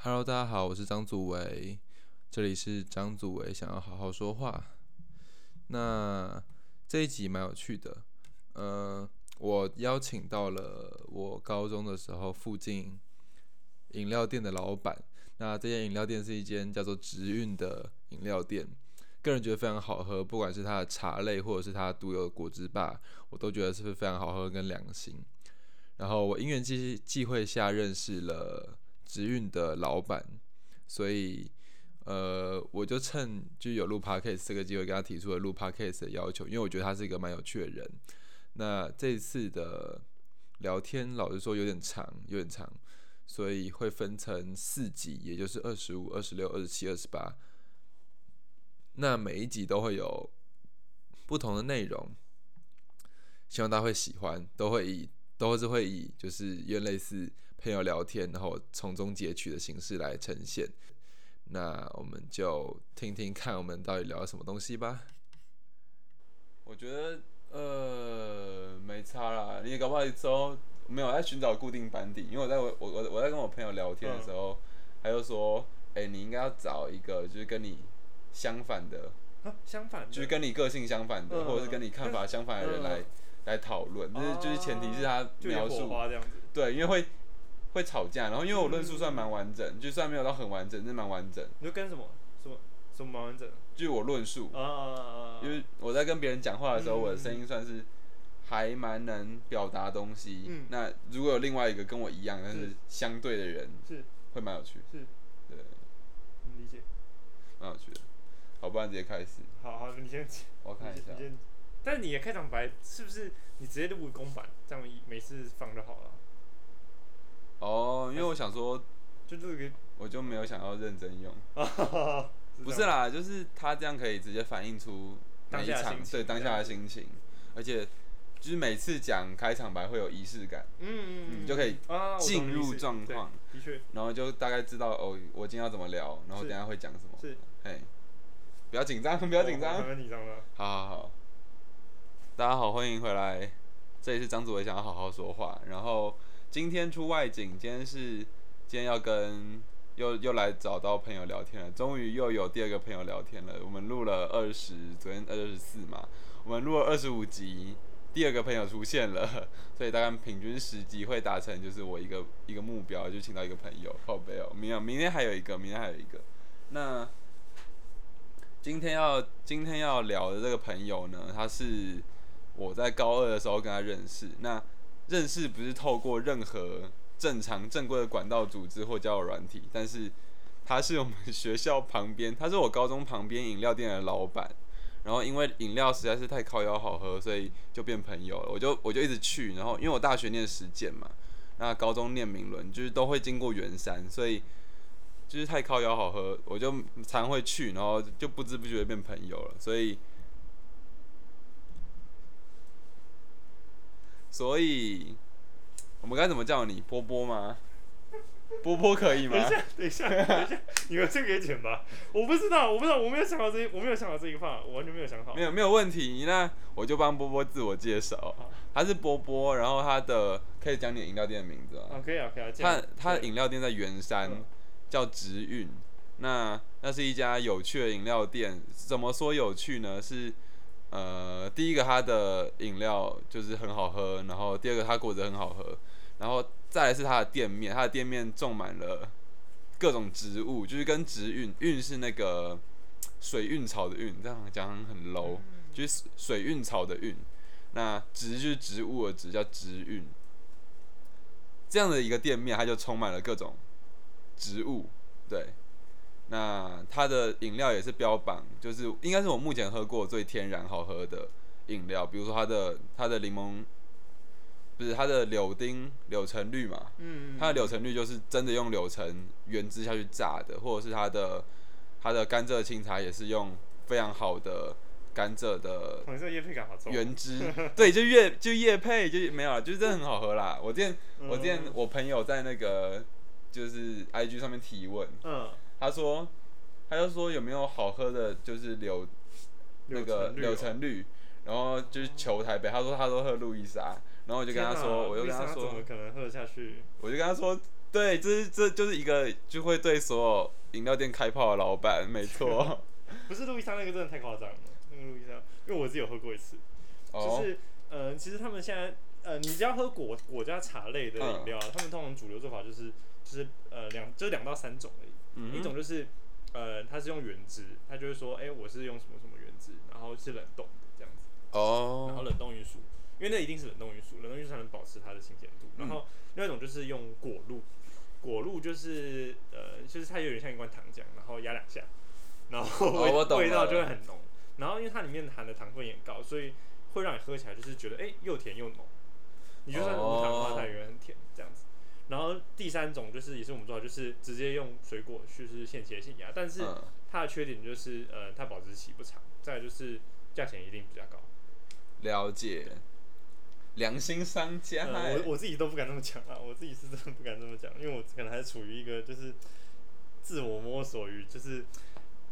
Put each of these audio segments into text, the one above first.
Hello，大家好，我是张祖维，这里是张祖维想要好好说话。那这一集蛮有趣的，呃，我邀请到了我高中的时候附近饮料店的老板。那这间饮料店是一间叫做直运的饮料店，个人觉得非常好喝，不管是它的茶类或者是它独有的果汁吧，我都觉得是非常好喝跟良心。然后我因缘际际会下认识了直运的老板，所以呃，我就趁就有录 podcast 这个机会，跟他提出了录 podcast 的要求，因为我觉得他是一个蛮有趣的人。那这次的聊天，老实说有点长，有点长，所以会分成四集，也就是二十五、二十六、二十七、二十八。那每一集都会有不同的内容，希望大家会喜欢，都会以。都是会以就是越类似朋友聊天，然后从中截取的形式来呈现。那我们就听听看，我们到底聊了什么东西吧。我觉得呃没差啦，你也搞不好一周没有在寻找固定班底，因为我在我我我我在跟我朋友聊天的时候，他就说，哎，你应该要找一个就是跟你相反的，相反，就是跟你个性相反的，或者是跟你看法相反的人来。来讨论，就是就是前提是他描述，对，因为会会吵架，然后因为我论述算蛮完整，就算没有到很完整，但蛮完整。你就跟什么什么什么蛮完整？就是我论述，啊因为我在跟别人讲话的时候，我的声音算是还蛮能表达东西。嗯。那如果有另外一个跟我一样，但是相对的人，是会蛮有趣。是。对。理解。蛮有趣的。好，不然直接开始。好好，你先。我看一下。但你的开场白是不是你直接录个公版，这样每次放就好了？哦，因为我想说，就这个，我就没有想要认真用。不是啦，就是他这样可以直接反映出每一场对当下的心情，而且就是每次讲开场白会有仪式感，嗯嗯，就可以进入状况，的确，然后就大概知道哦，我今天要怎么聊，然后等下会讲什么，是，嘿，不要紧张，不要紧张，很紧张了，好好好。大家好，欢迎回来。这里是张祖维，想要好好说话。然后今天出外景，今天是今天要跟又又来找到朋友聊天了。终于又有第二个朋友聊天了。我们录了二十，昨天二十四嘛，我们录了二十五集，第二个朋友出现了，所以大概平均十集会达成，就是我一个一个目标，就请到一个朋友。靠背哦，明明天还有一个，明天还有一个。那今天要今天要聊的这个朋友呢，他是。我在高二的时候跟他认识，那认识不是透过任何正常正规的管道组织或交友软体，但是他是我们学校旁边，他是我高中旁边饮料店的老板，然后因为饮料实在是太靠腰好喝，所以就变朋友了。我就我就一直去，然后因为我大学念实践嘛，那高中念明伦，就是都会经过圆山，所以就是太靠腰好喝，我就常会去，然后就不知不觉变朋友了，所以。所以，我们该怎么叫你波波吗？波波可以吗？等一下，等一下，等一下，你们这个剪吧。我不知道，我不知道，我没有想到这，我没有想到这一个话，我完全没有想好。没有，没有问题。那我就帮波波自我介绍。他是波波，然后他的可以讲你饮料店的名字啊？可以啊，可以啊。他他的饮料店在圆山，叫直运。那那是一家有趣的饮料店。怎么说有趣呢？是。呃，第一个它的饮料就是很好喝，然后第二个它果子很好喝，然后再来是它的店面，它的店面种满了各种植物，就是跟植运运是那个水运草的运，这样讲很 low，就是水运草的运，那植就是植物的植，叫植运，这样的一个店面，它就充满了各种植物，对。那它的饮料也是标榜，就是应该是我目前喝过最天然好喝的饮料。比如说它的它的柠檬，不是它的柳丁柳橙绿嘛？嗯它的柳橙绿就是真的用柳橙原汁下去榨的，或者是它的它的甘蔗清茶也是用非常好的甘蔗的。原汁 对，就叶就叶配就没有了，就是真的很好喝啦。我之前我之前我朋友在那个就是 I G 上面提问。嗯。他说，他就说有没有好喝的，就是柳那个柳橙绿，然后就是求台北。他说他都喝路易莎，然后我就跟他说，我就跟他说，怎么可能喝得下去？我就跟他说，对，这是这就是一个就会对所有饮料店开炮的老板，没错。不是路易莎那个真的太夸张了，那个路易莎，因为我自己有喝过一次，就哦，是呃，其实他们现在呃，你只要喝果果加茶类的饮嗯料啊，他们通常主流做法就是就是呃两就是两到三种而已，嗯一种就是呃它是用原汁，它就会说哎、我是用什么什么原汁，然后是冷冻的这样子，哦然后哦，冷冻运输，因为那一定是冷冻运输，冷冻运输才能保持它的新鲜度。然嗯后另外一种就是用果露，果露就是呃，就是它有点像一罐糖浆，然后压两下，然后味、哦味道就会很浓。然后因为它里面含的糖分也很高，所以会让你喝起来就是觉得哎、又甜又浓。你就算无糖的话，哦它也会很甜这样子。然后第三种就是也是我们做的，就是直接用水果去是现切现压，但是嗯，它的缺点就是呃它保质期不长，再来就是价钱一定比较高。了解。良心商家、呃，欸我我自己都不敢这么讲啊，我自己是真的不敢这么讲，因为我可能还处于一个就是自我摸索于就是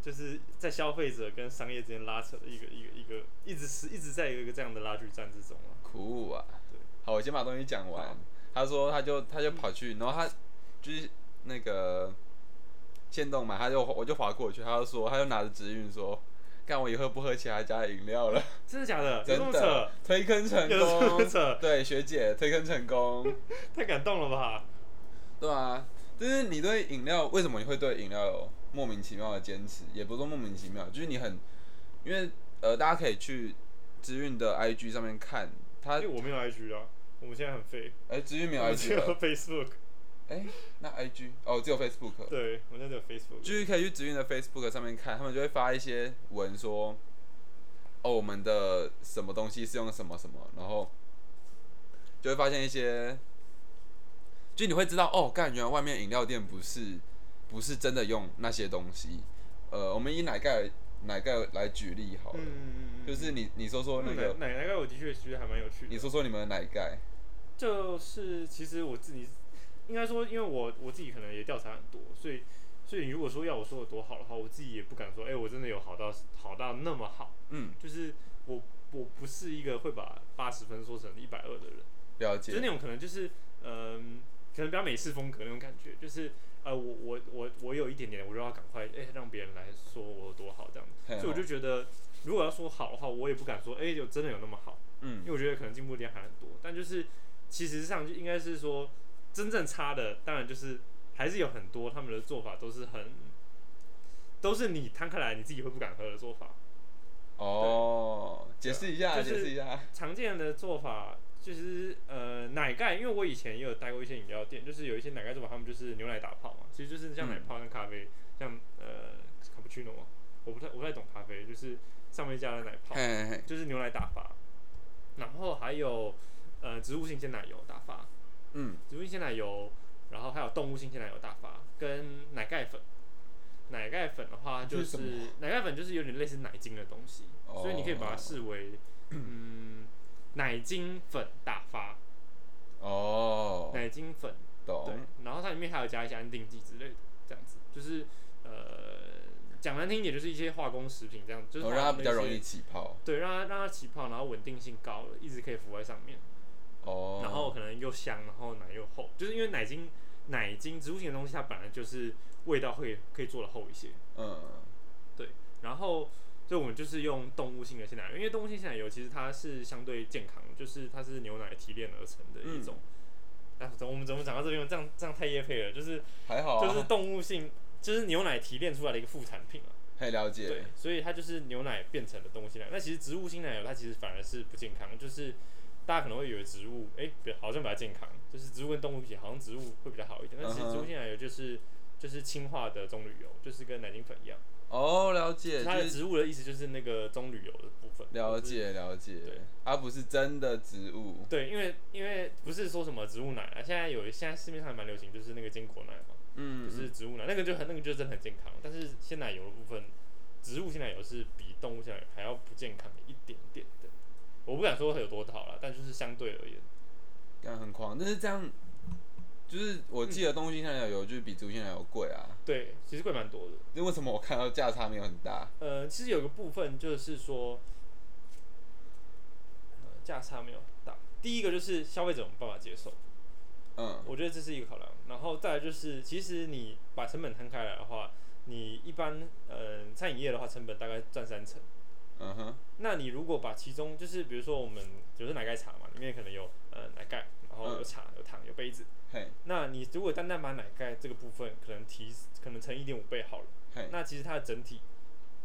就是在消费者跟商业之间拉扯的一个一个一个一直是一直在有一个这样的拉锯战之中啊。酷啊对！好，我先把东西讲完好。他说，他就他就跑去，然后他就是那个线动嘛，他就我就划过去，他就说，他就拿着直运说，看我以后不喝其他家的饮料了，真的假的？真的？推坑成功。扯？对，学姐推坑成功。太感动了吧？对啊，就是你对饮料，为什么你会对饮料有莫名其妙的坚持？也不是说莫名其妙，就是你很，因为呃，大家可以去知运的 IG 上面看，他因为我没有 IG 啊，我们现在很废，哎，知运没有 IG 只 IG 有了，Facebook。哎，那 IG 哦，只有 Facebook。对，我现在只有 Facebook。就是可以去直运的 Facebook 上面看，他们就会发一些文说，哦，我们的什么东西是用什么什么，然后就会发现一些，就你会知道，哦，干，原来外面饮料店不是不是真的用那些东西。呃，我们以奶盖奶盖来举例好了，嗯嗯嗯，就是你你说说那个，奶奶盖，我的确觉得还蛮有趣的。你说说你们的奶盖，就是其实我自己应该说，因为我我自己可能也调查很多，所以所以你如果说要我说的多好的话，我自己也不敢说，哎、我真的有好到好到那么好。嗯，就是我我不是一个会把八十分说成一百二的人，了解，就是那种可能就是嗯、可能比较美式风格那种感觉，就是呃我我我我有一点点，我就要赶快哎、让别人来说我有多好这样，子所以我就觉得如果要说好的话，我也不敢说哎、有真的有那么好。嗯因为我觉得可能进步点还很多，但就是其实上就应该是说，真正差的当然就是还是有很多他们的做法都是很，都是你摊开来你自己会不敢喝的做法。哦，解释一下，就是解释一下，常见的做法就是呃奶盖，因为我以前也有待过一些饮料店，就是有一些奶盖做法，他们就是牛奶打泡嘛，其实就是像奶泡跟咖啡，像呃卡布奇诺，我不太我不太懂咖啡，就是上面加了奶泡。嘿嘿嘿，就是牛奶打发，然后还有呃植物性鲜奶油打发，嗯，植物性鲜奶油，然后还有动物性鲜奶油打发，跟奶盖粉。奶盖粉的话，就是是奶盖粉就是有点类似奶精的东西，哦所以你可以把它视为嗯奶精粉打发，哦，奶精粉对，，然后它里面还有加一些安定剂之类的，这样子。就是呃讲难听一点，就是一些化工食品这样，就是哦让它比较容易起泡，对，让它让它起泡，然后稳定性高，一直可以浮在上面，哦，然后可能又香，然后奶又厚，就是因为奶精奶精植物性的东西，它本来就是味道会可以做的厚一些，嗯，对，然后所以我们就是用动物性的鲜奶油，因为动物性鲜奶油其实它是相对健康，就是它是牛奶提炼而成的一种。哎、怎么我们怎么讲到这边？这样这样太叶配了，就是还 好啊，就是动物性，就是牛奶提炼出来的一个副产品啊。可以了解对，，所以它就是牛奶变成的东西奶。那其实植物性奶油它其实反而是不健康，就是大家可能会以为植物哎、比好像比较健康，就是植物跟动物比，好像植物会比较好一点。但其实植物性奶油就是就是氢化的棕榈油，就是跟奶精粉一样。哦，了解，它的植物的意思就是那个棕榈油的部分。了解了解对，它不是真的植物，对，因为因为不是说什么植物奶啊，现在有现在市面上还蛮流行，就是那个坚果奶嘛，嗯，就是植物奶，那个就很那个就真的很健康。但是鲜奶油的部分，植物鲜奶油是比动物鲜奶油还要不健康一点点的。我不敢说有多好了，但就是相对而言，干很狂，但是这样，就是我记得东西现在有就是比植物性奶油贵啊，对，其实贵蛮多的。那为什么我看到价差没有很大？呃，其实有个部分就是说，呃，价差没有很大。第一个就是消费者有没有办法接受，嗯我觉得这是一个考量。然后再来就是，其实你把成本摊开来的话，你一般呃餐饮业的话，成本大概占三成。嗯哼，那你如果把其中就是比如说我们比如说奶盖茶嘛，里面可能有呃奶盖，然后有嗯茶、有糖、有杯子。嘿，那你如果单单把奶盖这个部分可能提可能乘一点五倍好了，嘿，那其实它的整体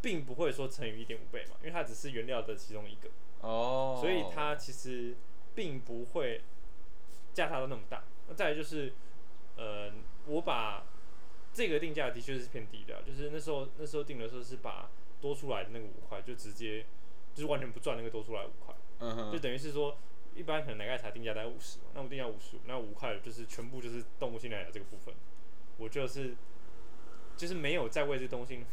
并不会说乘以一点五倍嘛，因为它只是原料的其中一个，哦，所以它其实并不会价差到那么大。那再来就是，呃，我把这个定价的确是偏低的啊，就是那时候那时候定的时候是把多出来的那个五块就直接就是完全不赚那个多出来五块，嗯哼，就等于是说。一般可能奶盖茶定价大概五十嘛，那我定价五十五，那五块就是全部就是动物性奶油这个部分，我就是就是没有再为这东西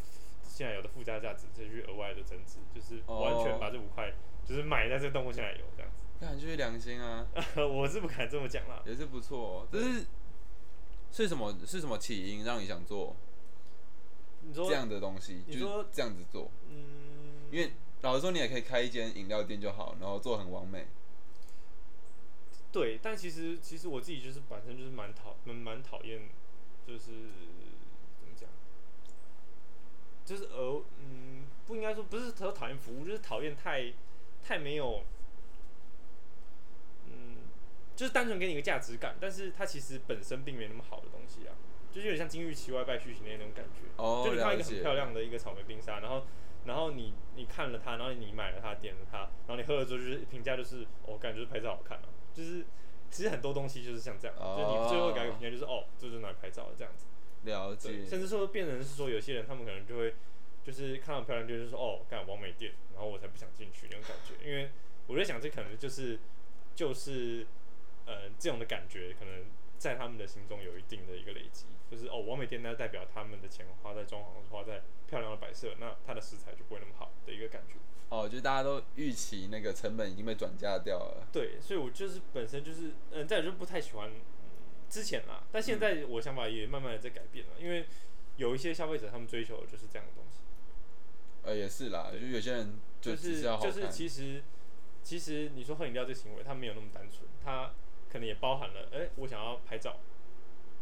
性奶油的附加价值再去额外的增值，就是完全把这五块就是买在这动物性奶油这样子。那你就是良心啊，我是不敢这么讲啦，也是不错、哦。这是是什么？是什么起因让你想做你说这样的东西？就是你说这样子做，嗯，因为老实说，你也可以开一间饮料店就好，然后做很完美。对，但其实其实我自己就是本身就是蛮讨蛮蛮讨厌，就是怎么讲，就是呃嗯，不应该说不是说讨厌服务，就是讨厌太太没有，嗯，就是单纯给你一个价值感，但是它其实本身并没那么好的东西啊，就是有点像金玉其外败絮其内那种感觉。哦，就你看一。个很漂亮的一个草莓冰沙，然后然后你你看了它，然后你买了它，点了它，然后你喝了之后就是评价就是我、感觉就是拍照好看啊，就是其实很多东西就是像这样，哦就是你最后给个评价就是哦，这就是拿来拍照的这样子，了对，解。甚至说变成是说有些人他们可能就会就是看到漂亮就是说哦，干完美店，然后我才不想进去那种感觉，因为我在想这可能就是就是呃这种的感觉可能在他们的心中有一定的一个累积，就是哦，完美店那代表他们的钱花在装潢，花在漂亮的摆设，那它的食材就不会那么好的一个感觉。哦，就大家都预期那个成本已经被转嫁掉了。对，所以我就是本身就是嗯，再来就不太喜欢、嗯、之前啦，但现在我想法也慢慢的在改变了，因为有一些消费者他们追求的就是这样的东西。呃，也是啦，就有些人就只是要好看。就是其实其实你说喝饮料这行为，它没有那么单纯，它可能也包含了，哎、我想要拍照，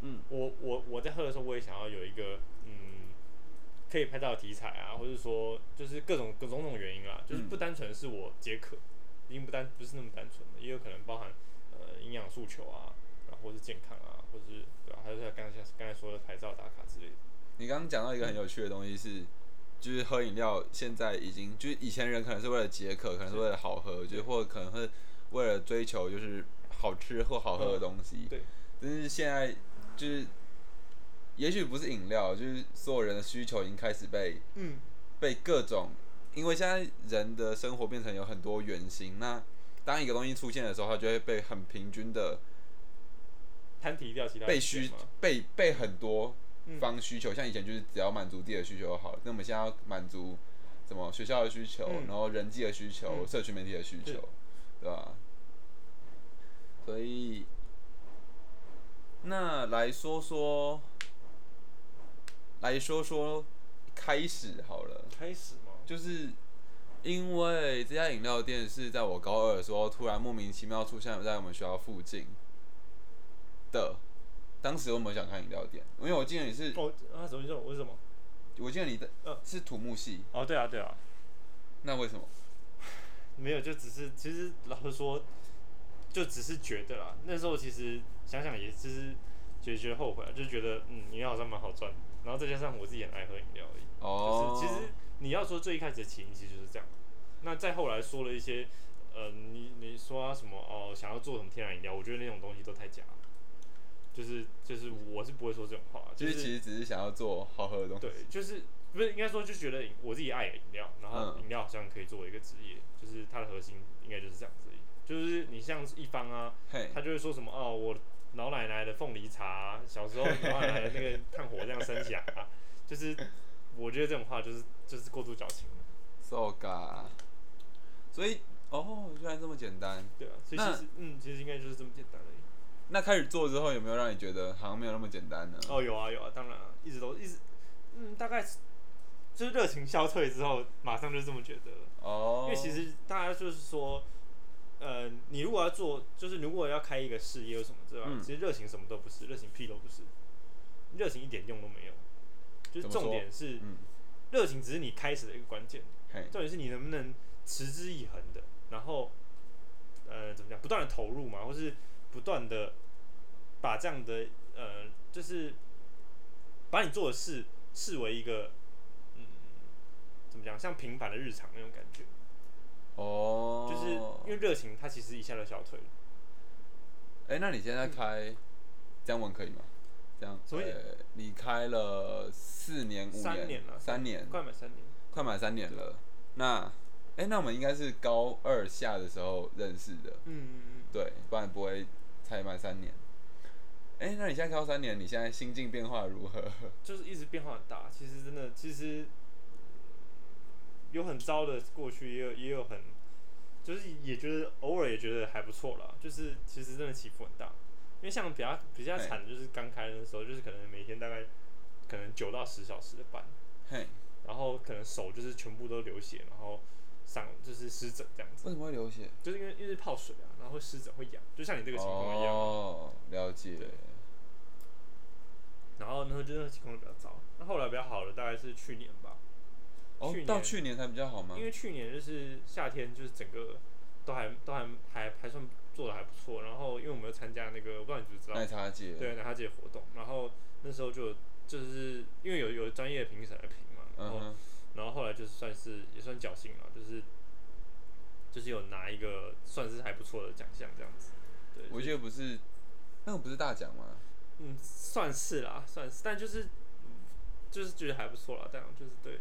嗯，我我我在喝的时候，我也想要有一个嗯可以拍照的题材啊，或者说就是各种各种种原因啦，就是嗯不单纯是我解渴，已经不单不是那么单纯的，也有可能包含呃营养诉求啊，然后或是健康啊，或是对吧、还是像刚才刚才说的拍照打卡之类的。你刚刚讲到一个很有趣的东西是，就是喝饮料现在已经就是以前人可能是为了解渴，可能是为了好喝，就是或者可能会为了追求就是好吃或好喝的东西。对。但是现在就是，也许不是饮料，就是所有人的需求已经开始被嗯，被各种，因为现在人的生活变成有很多原型，那当一个东西出现的时候，它就会被很平均的摊提掉其他被需被被很多嗯。方需求，像以前就是只要满足自己的需求就好了，那我们现在要满足什么学校的需求，嗯。然后人际的需求，嗯。社群媒体的需是。求，对吧？所以，那来说说，来说说开始好了。开始吗？就是因为这家饮料店是在我高二的时候突然莫名其妙出现在我们学校附近的。当时我没有想看饮料店，因为我记得你是，哦，啊，怎么意思？为什么？我记得你的呃是土木系，哦，对啊，对啊，那为什么？没有，就只是其实老实说，就只是觉得啦。那时候其实想想也只是觉得觉得后悔啊，就觉得嗯，饮料好像蛮好赚的，然后再加上我自己很爱喝饮料而已。哦，就是其实你要说最一开始的起因其实就是这样。那再后来说了一些，呃，你你说啊什么哦，想要做什么天然饮料，我觉得那种东西都太假了。就是就是我是不会说这种话，就是其实只是想要做好喝的东西。对，就是不是应该说就觉得我自己爱饮料，然后嗯饮料好像可以作为一个职业，就是它的核心应该就是这样子。就是你像一方啊，他就会说什么哦，我老奶奶的凤梨茶啊、小时候老奶奶的那个炭火这样升起来啊，就是我觉得这种话就是就是过度矫情了，so ga，所以哦，原来这么简单。对啊，所以其实嗯，其实应该就是这么简单而已。那开始做之后，有没有让你觉得好像没有那么简单呢？哦，有啊有啊，当然啊，一直都一直嗯，大概是就是热情消退之后，马上就这么觉得了。哦，因为其实大家就是说，呃，你如果要做，就是如果要开一个事业或什么之外，嗯。其实热情什么都不是，热情屁都不是，热情一点用都没有。就是重点是，嗯，热情只是你开始的一个关键，嘿，重点是你能不能持之以恒的，然后呃怎么讲，不断的投入嘛，或是不断的把这样的呃，就是把你做的事视为一个嗯怎么讲，像平凡的日常那种感觉。哦，就是因为热情，它其实一下就消退了。哎、那你现在开这样问可以吗？这样，什么意思呃，你开了四年、五三年了三年，快满三年，快满三年了。那，哎、那我们应该是高二下的时候认识的，嗯嗯嗯，对，不然不会才满三年。哎、那你现在开到三年，你现在心境变化如何？就是一直变化很大。其实真的，其实有很糟的过去，也有也有很，就是也觉得偶尔也觉得还不错啦。就是其实真的起伏很大。因为像比较比较惨的就是刚开的时候，就是可能每天大概可能九到十小时的班，嘿，然后可能手就是全部都流血，然后上就是湿疹这样子，为什么会流血？就是因为因为泡水啊，然后会湿疹会痒，就像你这个情况一样。哦，了解。对然后那时候就那个情况比较糟。那后来比较好了大概是去年吧，哦去，年到去年才比较好吗因？为去年就是夏天，就是整个都还都还还还算做的还不错。然后因为我们有参加那个，我不知道你知不知道奶，茶节，对奶茶节活动。然后那时候就就是因为有有专业评审来评嘛，然后、嗯，然后后来就是算是也算侥幸了，就是就是有拿一个算是还不错的奖项这样子。对，我记得不是，那个不是大奖吗？嗯，算是啦，算是，但就是就是觉得还不错啦，这样就是对。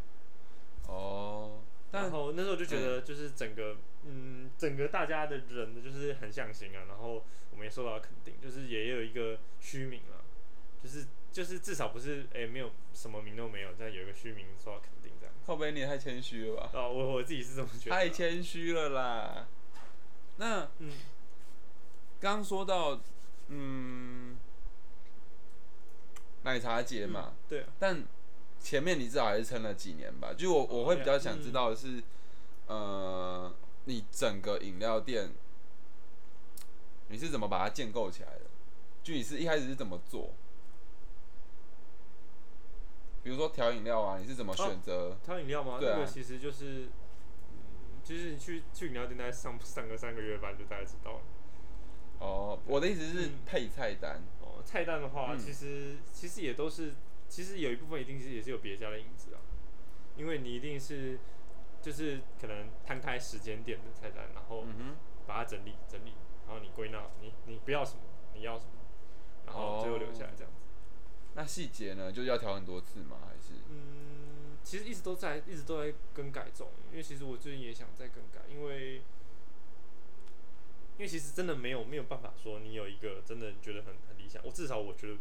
哦，但然后那时候就觉得，就是整个，嗯，整个大家的人呢，就是很向心啊。然后我们也受到了肯定，就是也有一个虚名啊，就是就是至少不是哎、没有什么名都没有，但有一个虚名受到肯定这样。后背你也太谦虚了吧？啊，我我自己是这么觉得啊。太谦虚了啦。那嗯，刚刚说到，嗯，奶茶节嘛，嗯对啊，但前面你至少还是撑了几年吧？就我我会比较想知道的嗯是，呃，你整个饮料店你是怎么把它建构起来的？就你是一开始是怎么做？比如说调饮料啊，你是怎么选择？调饮料吗？对啊那个其实就是，嗯，就是你去去饮料店大概上上个三个月班就大概知道了。哦，我的意思是嗯配菜单。哦，菜单的话，嗯其实其实也都是，其实有一部分一定是也是有别家的影子啊，因为你一定是就是可能摊开时间点的菜单，然后嗯把它整理整理，然后你归纳你你不要什么，你要什么，然后最后留下来这样子。哼，那细节呢，就是要调很多次吗？还是？嗯，其实一直都在一直都在更改中，因为其实我最近也想再更改，因为。因为其实真的没有没有办法说你有一个真的觉得很很理想，我至少我觉得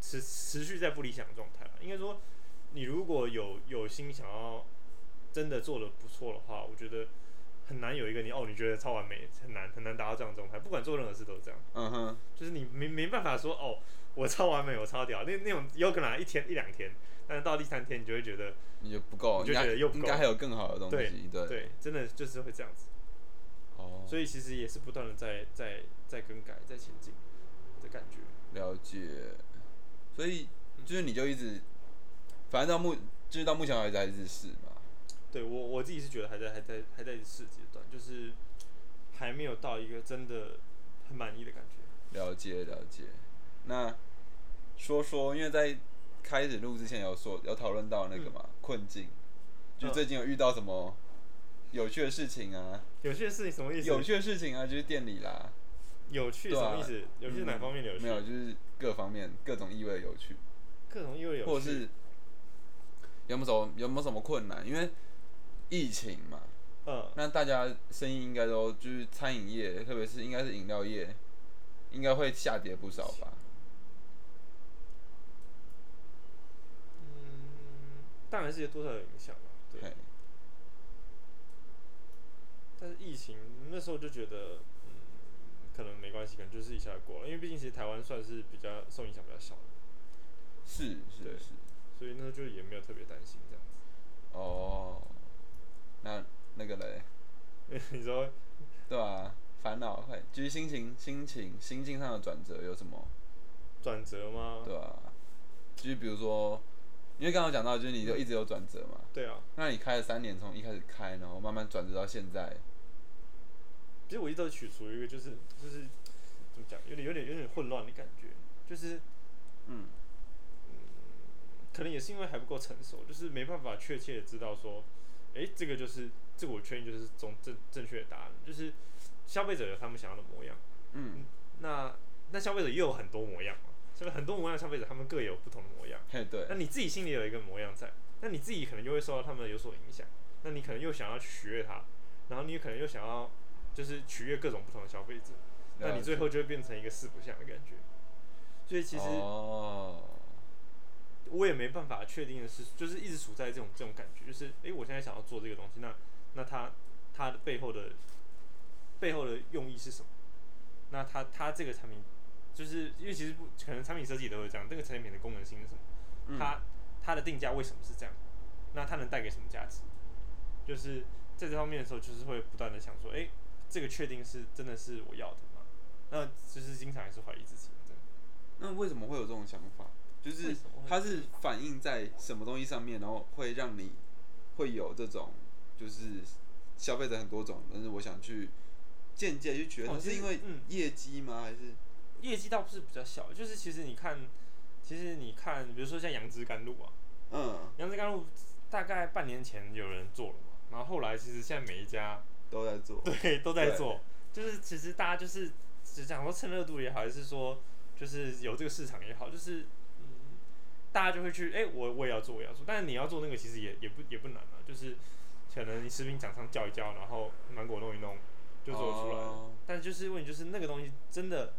持持续在不理想的状态啦。应该说，你如果有有心想要真的做的不错的话，我觉得很难有一个你哦你觉得超完美，很难很难达到这样的状态。不管做任何事都是这样，嗯哼，就是你没没办法说哦我超完美，我超屌，那那种有可能啊一天一两天，但是到第三天你就会觉得你就不够，你就觉得又不够应该还有更好的东对西，对。对，真的就是会这样子。哦，所以其实也是不断的在在在更改，在前进的感觉。了解。所以就是你就一直，反正到目就是到目前为止还是试嘛。对我我自己是觉得还在还在还在试阶段，就是还没有到一个真的很满意的感觉。了解了解。那说说，因为在开始录之前有说有讨论到那个嘛、困境，就嗯最近有遇到什么有趣的事情啊？有趣的事情什么意思？有趣的事情啊，就是店里啦。有趣什么意思？有趣哪方面的有趣？没有，就是各方面各种意味的有趣，各种意味有趣，或者是有没有什么有没有什么困难？因为疫情嘛，嗯那大家生意应该都就是餐饮业，特别是应该是饮料业，应该会下跌不少吧？嗯，当然是有多少有影响吧。对，但是疫情那时候就觉得，嗯，可能没关系，可能就是一下就过了，因为毕竟其实台湾算是比较受影响比较小的，是是对是，所以那就也没有特别担心这样子。哦，那那个嘞，你说对啊，烦恼会，就是心情、心情、心境上的转折有什么？转折吗？对啊，就是比如说，因为刚刚讲到，就是你就一直有转折嘛。对啊，那你开了三年，从一开始开，然后慢慢转折到现在，其实我一直都取处于一个就是就是怎么讲，有点有点有点混乱的感觉，就是嗯。可能也是因为还不够成熟，就是没办法确切的知道说，诶，这个就是这个我确定就是中正正确的答案，就是消费者有他们想要的模样，嗯，那那消费者又有很多模样嘛，所以很多模样的消费者他们各有不同的模样，嘿对。那，你自己心里有一个模样在，那你自己可能就会受到他们有所影响，那你可能又想要取悦他，然后你可能又想要就是取悦各种不同的消费者，那你最后就会变成一个四不像的感觉，所以其实哦，我也没办法确定的是，就是一直处在这种这种感觉，就是诶，我现在想要做这个东西，那那它它的背后的背后的用意是什么？那它它这个产品，就是因为其实不可能产品设计都会这样，这个产品的功能性是什么？嗯它它的定价为什么是这样？那它能带给什么价值？就是在这方面的时候，就是会不断的想说，诶，这个确定是真的是我要的吗？那就是经常也是怀疑自己，真的。那为什么会有这种想法？就是它是反映在什么东西上面，然后会让你会有这种就是消费者很多种，但是我想去间接去觉得是因为嗯业绩吗？还是业绩倒不是比较小，就是其实你看，其实你看，比如说像杨枝甘露啊，嗯杨枝甘露大概半年前有人做了嘛，然后后来其实现在每一家都在做？对都在做，就是其实大家就是只讲说趁热度也好，还是说就是有这个市场也好，就是嗯，大家就会去，哎、我我也要做，我也要做，但是你要做那个其实也也不也不难啊，就是可能你食品厂商叫一叫，然后芒果弄一弄就做出来了。哦但就是问题就是那个东西真的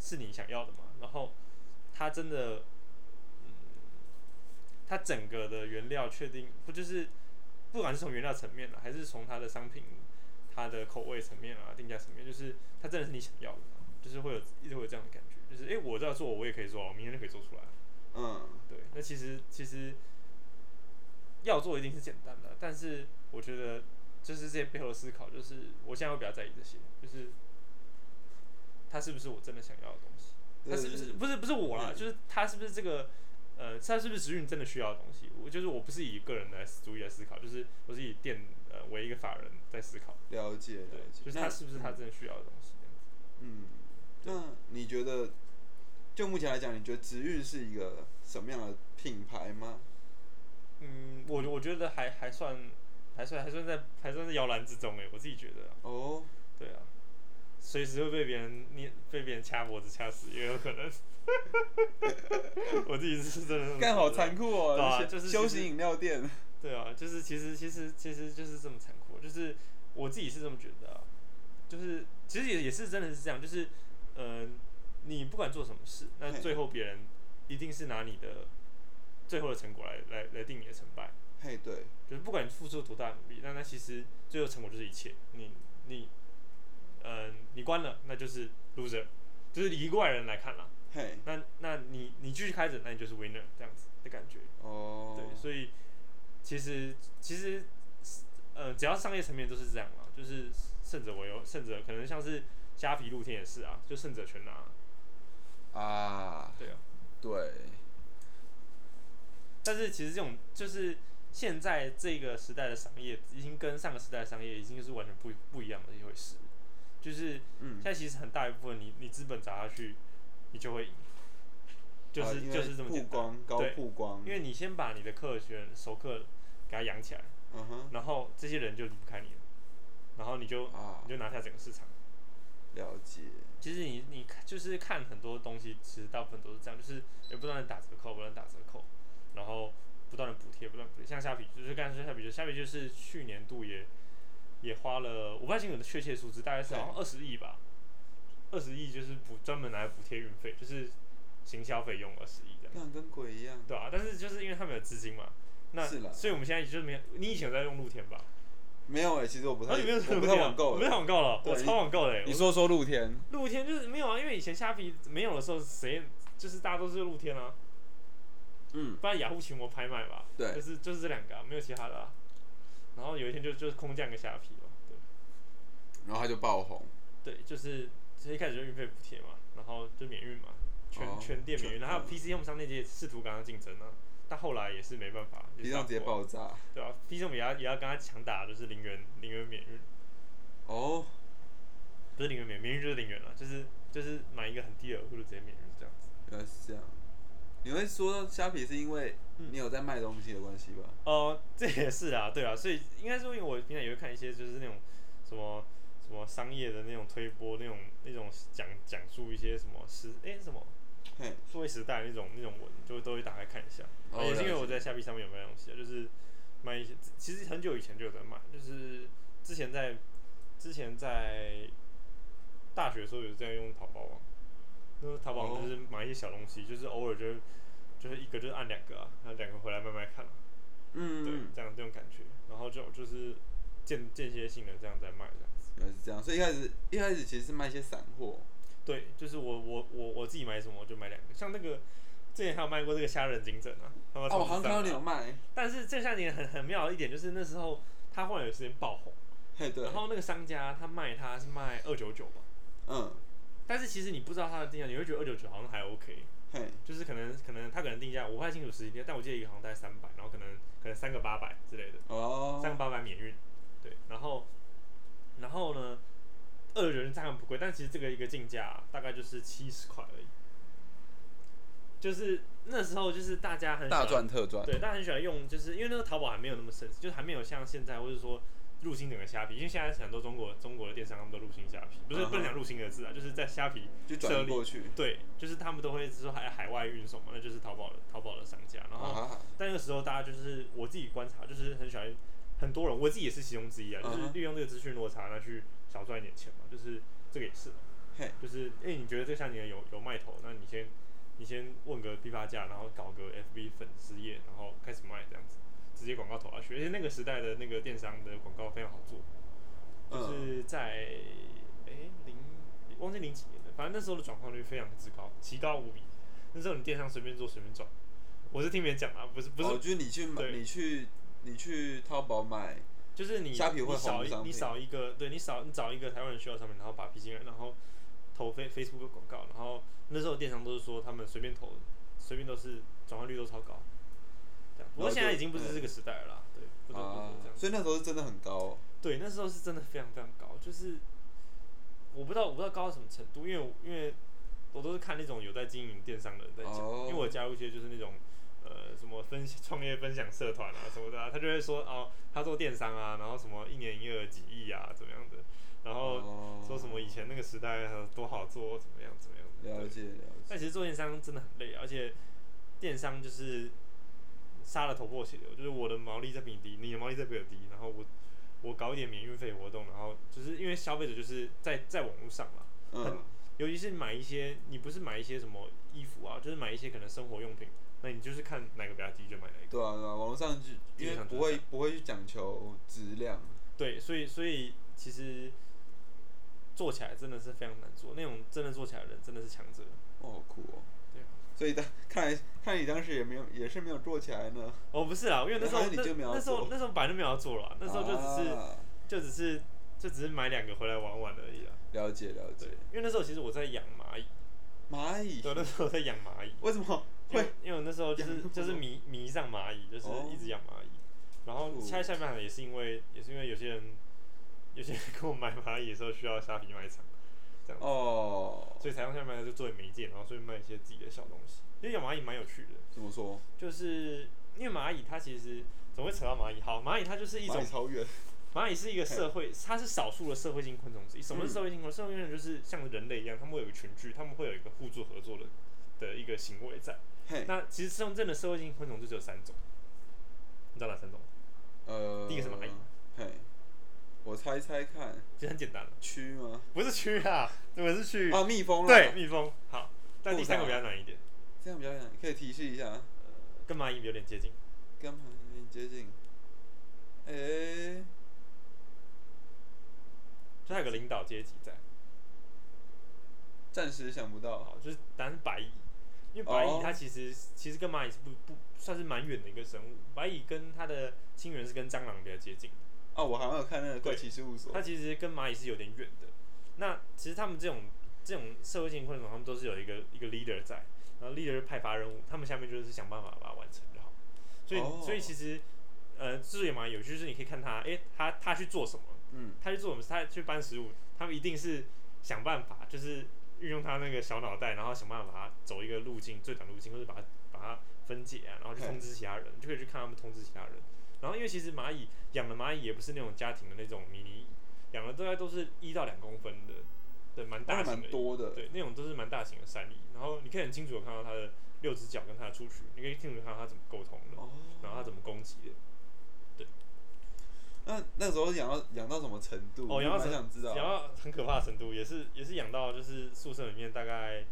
是你想要的吗？然后它真的，嗯，它整个的原料确定不就是，不管是从原料层面的，还是从它的商品、它的口味层面啊、定价层面，就是它真的是你想要的，就是会有一直会有这样的感觉，就是诶，我这样做我也可以做，我明天就可以做出来。嗯对，那其实其实要做一定是简单的，但是我觉得就是这些背后的思考，就是我现在会比较在意这些，就是它是不是我真的想要的东西，它是不是不是不是我啦，嗯就是它是不是这个呃，它是不是时运真的需要的东西？我就是我不是以个人的主义来思考，就是我是以店呃为一个法人在思考，了解了对，解，就是他是不是他真的需要的东西？嗯，那你觉得就目前来讲，你觉得直运是一个什么样的品牌吗？嗯，我我觉得还还算还算还算在还算是摇篮之中诶，我自己觉得啊。哦，对啊，随时会被别人捏被别人掐脖子掐死也有可能。我自己是真的干好残酷哦！对啊就是休息饮料店。对啊，就是其实其实其实就是这么残酷，就是我自己是这么觉得啊，就是其实也也是真的是这样，就是嗯、呃你不管做什么事，那最后别人一定是拿你的最后的成果来来来定你的成败。嘿，对，就是不管你付出多大努力，那那其实最后成果就是一切。你你，嗯、你关了，那就是 loser，就是以过来人来看啦。嘿，那那你你继续开着，那你就是 winner 这样子的感觉。哦，对，所以其实其实，呃，只要商业层面都是这样嘛，就是胜者为优，胜者可能像是虾皮露天也是啊，就胜者全拿。啊，对啊，对，但是其实这种就是现在这个时代的商业，已经跟上个时代的商业已经是完全不不一样的一回事。就是嗯现，在其实很大一部分你你资本砸下去，你就会赢，就是、啊就是这么。曝光，高对曝光，因为你先把你的客源熟客给他养起来，嗯哼，然后这些人就离不开你了，然后你就啊你，就拿下整个市场。了解，其实你你看就是看很多东西，其实大部分都是这样，就是也不断的打折扣，不断打折扣，然后不断的补贴，不断补贴。像虾皮，就是刚才说虾皮，就虾皮就是去年度也也花了，我不太清楚的确切数字，大概是好像二十亿吧，二十亿就是补专门来补贴运费，就是行销费用二十亿这样，干跟鬼一样，对啊，但是就是因为他们有资金嘛，那是啦。所以我们现在就是没有，你以前有在用露天吧？没有哎，其实我不太，你没有我不太网购我没网购了，我超网购的你说说露天，露天就是没有啊，因为以前虾皮没有的时候，谁就是大家都是露天啊，嗯，不然雅虎奇摩拍卖吧，对。就是就是这两个、啊，没有其他的啊。然后有一天就就是空降个虾皮了，对，然后他就爆红，对，就是其实一开始就运费补贴嘛，然后就免运嘛，全、哦全店免运，然后还有 PC Home 商店街也试图跟他竞争啊，但后来也是没办法，也是地上直接爆炸。对啊，PC Home 也要也要跟他强打，就是零元零元免运，哦，不是零元免免运就是零元了，就是就是买一个很低的额度就直接免运这样子。原来是这样。你会说虾皮是因为嗯你有在卖东西的关系吧？哦，这也是啊，对啊，所以应该说，因为我平常也会看一些就是那种什么什么商业的那种推波，那种那种讲讲述一些什么时哎、什么嘿，数位时代那种那种文，就都会打开看一下。哦也是因为我在虾皮上面有卖东西啊，就是卖一些，其实很久以前就有在卖，就是之前在之前在大学的时候有在用淘宝网，那时候淘宝网就是买一些小东西，就是偶尔就就是一个就是按两个啊，然后两个回来慢慢看啊。对嗯，，这样这种感觉，然后就就是间间歇性的这样在卖这样子。原来是这样。所以一开始一开始其实是卖一些散货。对，就是我我我我自己买什么我就买两个，像那个之前还有卖过这个虾仁金枕啊，他们啊，我好像看到你有卖，但是这夏年很很妙的一点就是那时候它忽然有时间爆红，嘿，对然。后那个商家他卖它是卖二九九吧，嗯，但是其实你不知道它的定价，你会觉得二九九好像还 OK，嘿，就是可能可能他可能定价我不太清楚实际但我记得一个好像大概三百，然后可能可能三个八百之类的。哦，三个八百免运，对，然后然后呢，二人当然不贵，但其实这个一个进价大概就是七十块而已，就是那时候就是大家很喜大欢赚特赚。对，大家很喜欢用，就是因为那个淘宝还没有那么盛，就是还没有像现在或者说入侵整个虾皮，因为现在很多中国中国的电商他们都入侵虾皮，不是不能讲入侵的字啊，就是在虾皮就转移过去。对，就是他们都会说海海外运送嘛，那就是淘宝的淘宝的商家，然后。啊，但那个时候大家就是我自己观察，就是很喜欢很多人，我自己也是其中之一啊，就是利用这个资讯落差那去少赚一点钱嘛，就是这个也是。就是哎、你觉得这个像你有有卖头，那你先你先问个批发价，然后搞个 FB 粉丝页，然后开始卖这样子，直接广告投下去，而且那个时代的那个电商的广告非常好做，就嗯，是在哎零忘记零几年了，反正那时候的转化率非常之高，奇高无比，那时候你电商随便做随便赚。我是听别人讲啊，不是不是哦，就是你去买，对。你去你去淘宝买，就是你虾皮会你扫一你红的商品扫一个，对你扫你找一个台湾人需要的商品，然后把 P 进来，然后投 Face Facebook 的广告，然后那时候电商都是说他们随便投，随便都是转化率都超高。这样，不过现在已经不是这个时代了啦，对，不得不这样。，所以那时候是真的很高。对，那时候是真的非常非常高，就是我不知道我不知道高到什么程度，因为我因为我都是看那种有在经营电商的人在讲，哦因为我加入一些就是那种呃什么分创业分享社团啊 什么的、啊，他就会说哦他做电商啊，然后什么一年营业额几亿啊怎么样的，然后哦。说什么以前那个时代呃多好做怎么样怎么样的，了解了解。但其实做电商真的很累，而且电商就是杀了头破血流，就是我的毛利在比你低，你的毛利在比我低，然后我我搞一点免运费活动，然后就是因为消费者就是在在网络上嘛，嗯，尤其是买一些你不是买一些什么衣服啊，就是买一些可能生活用品，那你就是看哪个比较低就买哪一个。对啊对啊，网络上就因为不会不会去讲求质量。对，所以所以其实做起来真的是非常难做，那种真的做起来的人真的是强者。哦，好酷哦。对啊。所以当看来看来你当时也没有也是没有做起来呢。哦，不是啊，因为那时候那时候那时候本来就没有要做了，那时候就只是、啊就只是就只是买两个回来玩玩而已啦。了解了对解。，因为那时候其实我在养蚂蚁，蚂蚁对，那时候我在养蚂蚁。为什么因因为我那时候就是就是迷迷上蚂蚁，就是哦一直养蚂蚁。然后酷下下半场也是因为也是因为有些人有些人跟我买蚂蚁的时候需要虾皮卖场，这样，哦，所以才用下半场就作为媒介，然后顺便卖一些自己的小东西。因为养蚂蚁蛮有趣的，怎么说？就是因为蚂蚁它其实怎么会扯到蚂蚁？好，蚂蚁它就是一种蚂蚁。蚂蚁是一个社会，它是少数的社会性昆虫之一。什么是社会性昆虫？社会性昆虫就是像人类一样，他们会有一个群居，他们会有一个互助合作的的一个行为在。嘿，那其实真正的社会性昆虫就只有三种，你知道哪三种？呃，第一个是蚂蚁。嘿，我猜猜看，其实很简单，蛆吗？不是蛆啊，怎么是蛆，啊，蜜蜂啦。对，，蜜蜂。好，但第三个比较难一点，这样比较难，可以提示一下，跟蚂蚁有点接近。跟蚂蚁有点接近。诶、就它有个领导阶级在，暂时想不到。好，就是答案是白蚁，因为白哦蚁它其实、其实跟蚂蚁是不不算是蛮远的一个生物，白蚁跟它的亲缘是跟蟑螂比较接近。哦，我好像有看那个怪奇事务所它。其实跟蚂蚁是有点远的。那其实他们这种这种社会性昆虫，他们都是有一个一个 leader 在，然后 leader 派发任务，他们下面就是想办法把它完成就好。所以、哦所以其实呃，蜘蛛也蛮有趣，就是你可以看它，诶、它它去做什么，嗯，他去做什么，它去搬食物，他们一定是想办法，就是运用他那个小脑袋，然后想办法把它走一个路径，最短路径，或者把它把它分解啊，然后去通知其他人，就可以去看他们通知其他人。然后因为其实蚂蚁养的蚂蚁也不是那种家庭的那种迷你，养的大概都是一到两公分的，对蛮大型的，蛮多的，对，那种都是蛮大型的山蚁。然后你可以很清楚的看到它的六只脚跟它的触须，你可以清楚看到它怎么沟通的，哦，然后它怎么攻击的。那那时候养到养到什么程度？哦，养到成想知道。养到很可怕的程度，也是也是养到就是宿舍里面大概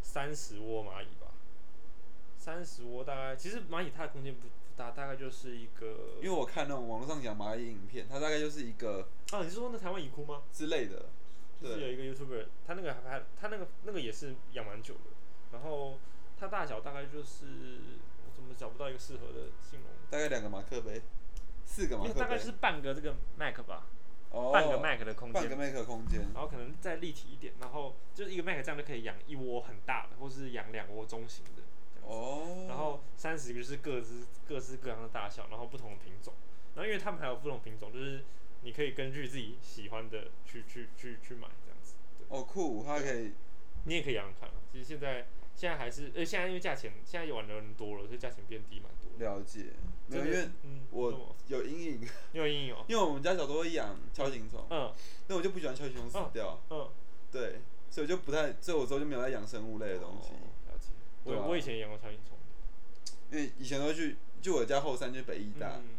三十窝蚂蚁吧，三十窝大概其实蚂蚁它的空间不不大，大概就是一个因为我看那种网络上养蚂蚁影片，它大概就是一个啊，你是说那台湾蚁窟吗？之类的，就是有一个 YouTuber，他那个还还他那个那个也是养蛮久的，然后它大小大概就是我怎么找不到一个适合的形容，大概两个马克杯，四个马克杯大概就，是半个这个 Mac 吧，哦，半个 Mac 的空间半个间，Mac 空间，然后可能再立体一点，然后就是一个 Mac 这样就可以养一窝很大的，或是养两窝中型的，哦，然后三十个就是各自各式各样的大小，然后不同的品种。然后因为他们还有不同品种，就是你可以根据自己喜欢的去去去去买这样子。对，哦酷，它可以你也可以养养看啊。其实现在现在还是，呃，现在因为价钱现在玩的人多了，所以价钱变低蛮多。了解，没有，因为嗯，我有阴影，你有阴影哦。因为我们家小时候会养锹形虫，嗯那我就不喜欢锹形虫死掉，嗯，对，所以我就不太，所以我之后就没有在养生物类的东西，哦了解。我、我以前也养过锹形虫。因为以前都会去，就我家后山就是北医大，嗯，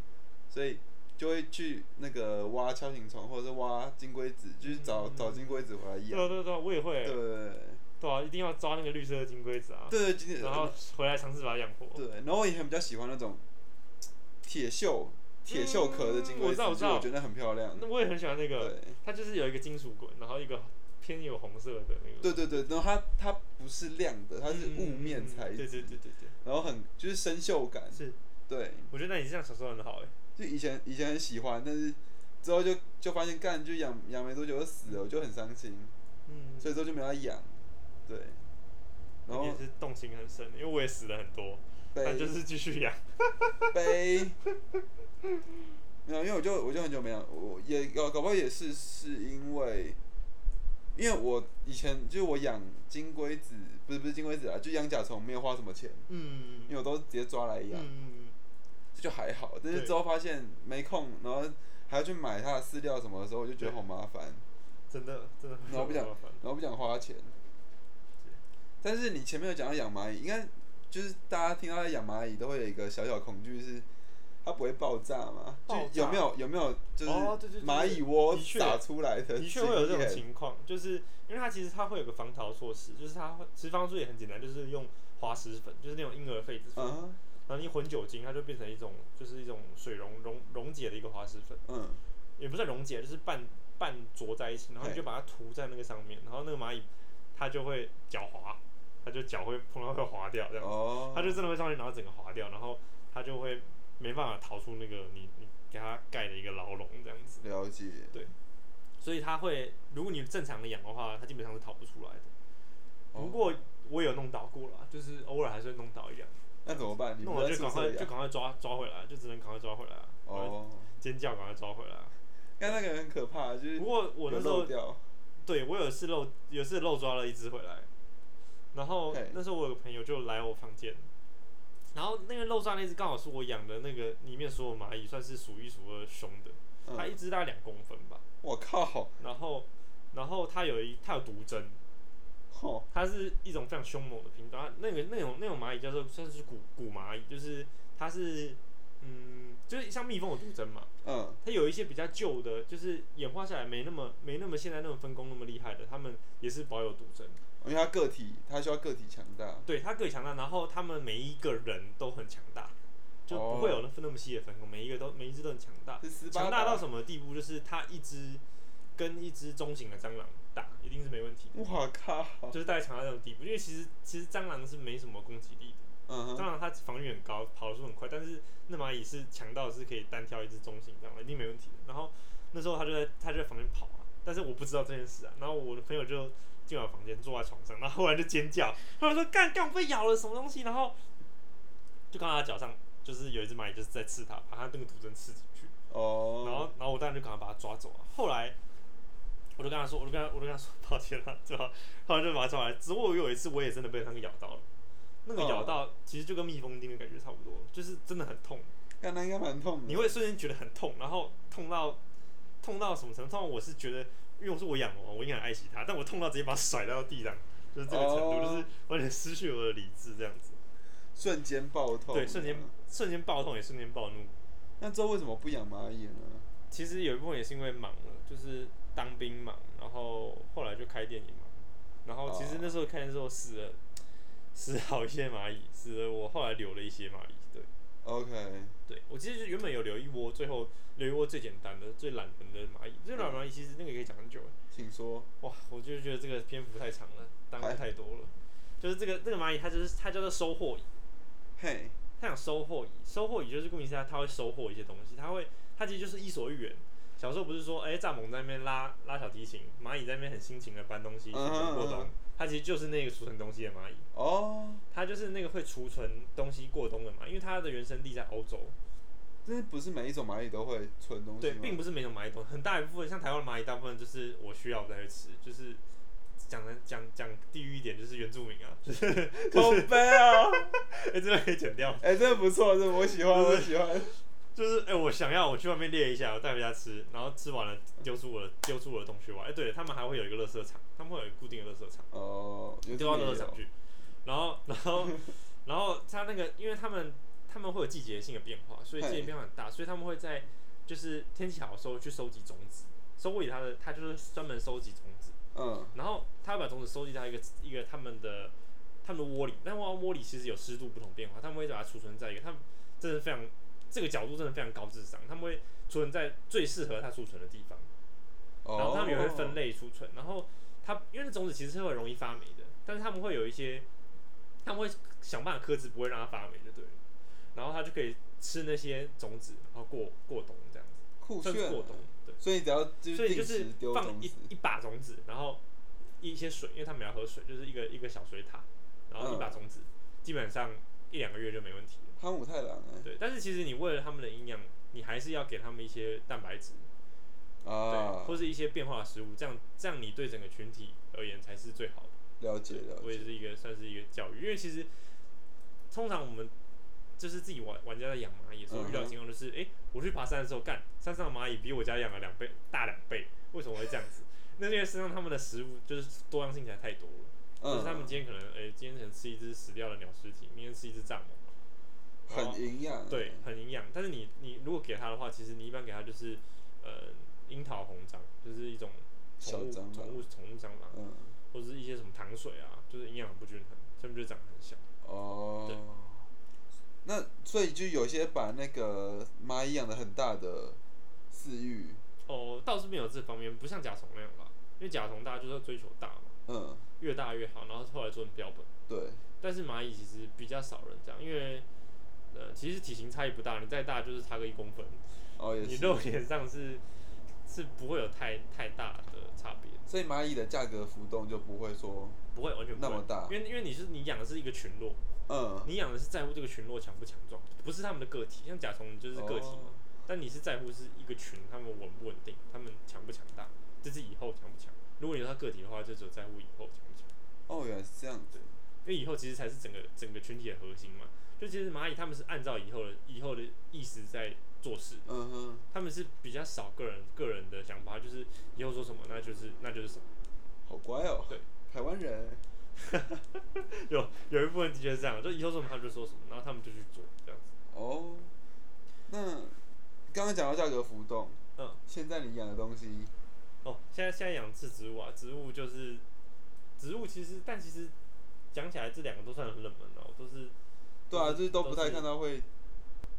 所以就会去那个挖锹形虫或者是挖金龟子，就是找、嗯找金龟子回来养。对啊对啊对啊，我也会。对对对啊，一定要抓那个绿色的金龟子啊，对对，今天然后回来尝试把它养活。对，然后我以前比较喜欢那种铁锈铁锈壳的金龟子，嗯我知道。我觉得很漂亮。那我也很喜欢那个，对。它就是有一个金属滚，然后一个偏有红色的那个。对对对，然后它它不是亮的，它是嗯雾面材质，对对对对对，然后很就是生锈感，是。对，我觉得那你这样小时候很好哎。就以前以前很喜欢，但是之后就就发现干就养养没多久就死了，我就很伤心，嗯，所以之后就没有再养，对，然后也是动情很深，因为我也死了很多，但就是继续养。悲，没有，因为我就我就很久没养，我也搞搞不好也是是因为，因为我以前就是我养金龟子，不是不是金龟子啊，就养甲虫没有花什么钱，嗯因为我都直接抓来养，嗯，就还好。但是之后发现没空，然后还要去买它的饲料什么的时候，我就觉得好麻烦，真的真的很然后不想麻烦。然后不想花钱。但是你前面有讲到养蚂蚁，应该就是大家听到在养蚂蚁都会有一个小小恐惧是。它不会爆炸吗？就有没有有没有就是蚂蚁窝打出来的？的确会有这种。情况，就是因为它其实它会有个防逃措施，就是它会其实方式也很简单，就是用滑石粉，就是那种婴儿痱子粉，嗯然后你混酒精，它就变成一种就是一种水溶溶溶解的一个滑石粉，嗯，也不是溶解，就是半半着在一起，然后你就把它涂在那个上面，然后那个蚂蚁它就会脚滑，它就脚会碰到会滑掉这样，哦，它就真的会上去，然后整个滑掉，然后他就会没办法逃出那个你你给他盖的一个牢笼这样子，了解。对所以他会，如果你正常的养的话，他基本上是逃不出来的。哦不过我有弄倒过了，就是偶尔还是会弄倒一样，那怎么办？你弄不在了就赶快就赶快抓抓回来，就只能赶快抓回来啊，哦，尖叫赶快抓回来啊。刚那个很可怕，就是不过我那时候掉。对我有一次漏，有一次漏抓了一只回来，然后那时候我有个朋友就来我房间，然后那个漏抓那只刚好是我养的那个里面所有蚂蚁算是数一数二凶的，它嗯，一只大概两公分吧，我靠，然后然后它有一它有毒针，吼，它是一种非常凶猛的品种，它那个那种那种蚂蚁叫做算是古古蚂蚁，就是它是嗯，就是像蜜蜂有毒针嘛，嗯，它有一些比较旧的，就是演化下来没那么没那么现在那种分工那么厉害的，它们也是保有毒针。因为它个体，它需要个体强大。对，它个体强大，然后他们每一个人都很强大，就不会有那那么细的分工，每一个都每一只都很强大。强大到什么地步？就是它一只跟一只中型的蟑螂打，一定是没问题的。我靠，就是大概强大到这种地步，因为其实其实蟑螂是没什么攻击力的，蟑螂它防御很高，跑的很快，但是那蚂蚁是强到是可以单挑一只中型蟑螂，一定没问题的。然后那时候他就在他就在旁边跑啊，但是我不知道这件事啊。然后我的朋友就进我房间，坐在床上，然后后来就尖叫，他说干干我被咬了什么东西，然后就看到他脚上就是有一只蚂蚁就是在刺他，把他那个毒针刺进去。哦，然后，然后我当然就赶快把他抓走啊。后来，我就跟他说，我就跟他，我就跟他说，抱歉了，对吧？后来就把他抓来。只不过有一次，我也真的被那个咬到了。那个咬到，其实就跟蜜蜂叮的感觉差不多，就是真的很痛。看他应该蛮痛的。你会瞬间觉得很痛，然后痛到痛到什么程度？痛到我是觉得，因为我是我养的嘛，我应该很爱惜它，但我痛到直接把它甩到地上，就是这个程度，哦就是完全失去我的理智这样子。瞬间爆痛。对，瞬间瞬间爆痛，也瞬间暴怒。那之后为什么不养蚂蚁呢？其实有一部分也是因为忙了，就是当兵忙，然后后来就开电影忙，然后其实那时候开店之后死了，死了好一些蚂蚁，死了我后来留了一些蚂蚁，对 OK，对，我其实原本有留一窝，最后留一窝最简单的、最懒人的蚂蚁，最懒人蚂蚁其实那个也可以讲很久，请说。哇，我就觉得这个篇幅太长了，耽误太多了，就是这个这个蚂蚁它就是它叫做收获蚁，嘿，它想收获蚁，收获蚁就是顾名思义，它会收获一些东西，它会，它其实就是伊索寓言。小时候不是说，哎、蚱蜢在那边拉拉小提琴，蚂蚁在那边很辛勤的搬东西，过冬它其实就是那个储存东西的蚂蚁，哦，它就是那个会储存东西过冬的蚂蚁，因为它的原生地在欧洲，这不是每一种蚂蚁都会存东西对，吗？并不是每种蚂蚁都，很大一部分像台湾的蚂蚁，大部分就是我需要我才会吃，就是讲的讲讲地域一点，就是原住民啊，就是好悲啊！哎、这个可以剪掉，哎、这个不错，这个我喜欢，我喜欢。就是哎、我想要我去外面猎一下，我带回家吃，然后吃完了丢出我的丢出我的洞穴玩。哎、对了，他们还会有一个垃圾场，他们会有一个固定的垃圾场，哦，丢到垃圾场去。然后然后 然后他那个，因为他们他们会有季节性的变化，所以季节变化很大，所以他们会在就是天气好的时候去收集种子。收获以他的他就是专门收集种子，嗯，然后他会把种子收集到一个一个他们的他们的窝里，但窝窝里其实有湿度不同变化，他们会把它储存在一个他们真的非常这个角度真的非常高智商，他们会储存在最适合它储存的地方，哦，然后他们也会分类储存，然后它因为那种子其实是会容易发霉的，但是他们会有一些他们会想办法克制不会让它发霉的对了，然后它就可以吃那些种子，然后过过冬这样子，酷炫。过冬，对。所以只要所以就是放一，一把种子，然后一些水，因为他们要喝水，就是一个一个小水塔，然后一把嗯。种子，基本上一两个月就没问题了。哈姆太郎哎、对，但是其实你为了他们的营养，你还是要给他们一些蛋白质，啊对，，或是一些变化的食物，这样这样你对整个群体而言才是最好的。了解了解，我也是一个算是一个教育，因为其实通常我们就是自己玩玩家在养蚂蚁的时候遇到的情况就是，哎、我去爬山的时候，干山上的蚂蚁比我家养了两倍大两倍，为什么会这样子？那是因为身上他们的食物就是多样性才太多了，就是他们嗯，今天可能，哎、今天可能吃一只死掉的鸟尸体，明天吃一只蚱蜢，很营养、欸，对，很营养。但是你你如果给它的话，其实你一般给它就是呃樱桃红蟑，就是一种宠物宠物宠物蟑螂，嗯，或者是一些什么糖水啊，就是营养很不均衡，所以就长得很小。哦，对。那所以就有些把那个蚂蚁养的很大的饲育，哦，倒是没有这方面，不像甲虫那样吧，因为甲虫大家就是要追求大嘛，嗯，越大越好，然后后来做成标本。对，但是蚂蚁其实比较少人这样，因为呃，其实体型差异不大，你再大就是差个一公分，哦也是，你肉眼上是是不会有太太大的差别，所以蚂蚁的价格浮动就不会说，不会完全不会那么大因为因为你是你养的是一个群落，嗯，你养的是在乎这个群落强不强壮，不是他们的个体，像甲虫就是个体嘛，哦但你是在乎是一个群，他们稳不稳定，他们强不强大，这是以后强不强。如果你说他个体的话，就只有在乎以后强不强。哦，原来是这样子，因为以后其实才是整个整个群体的核心嘛。就其实蚂蚁他们是按照以后的以后的意思在做事，嗯哼，他们是比较少个人个人的想法，就是以后说什么那就是那就是什么。好乖哦，对，台湾人，有有一部分的确是这样，就以后说什么他就说什么，然后他们就去做这样子。哦，那刚刚讲到价格浮动，嗯，现在你养的东西，哦，现在现在养是植物啊，植物就是植物，其实但其实讲起来这两个都算很冷门哦，都是。对啊，都就是是都不太看到会，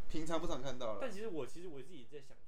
平常不常看到了但。其实我其实我自己在想说，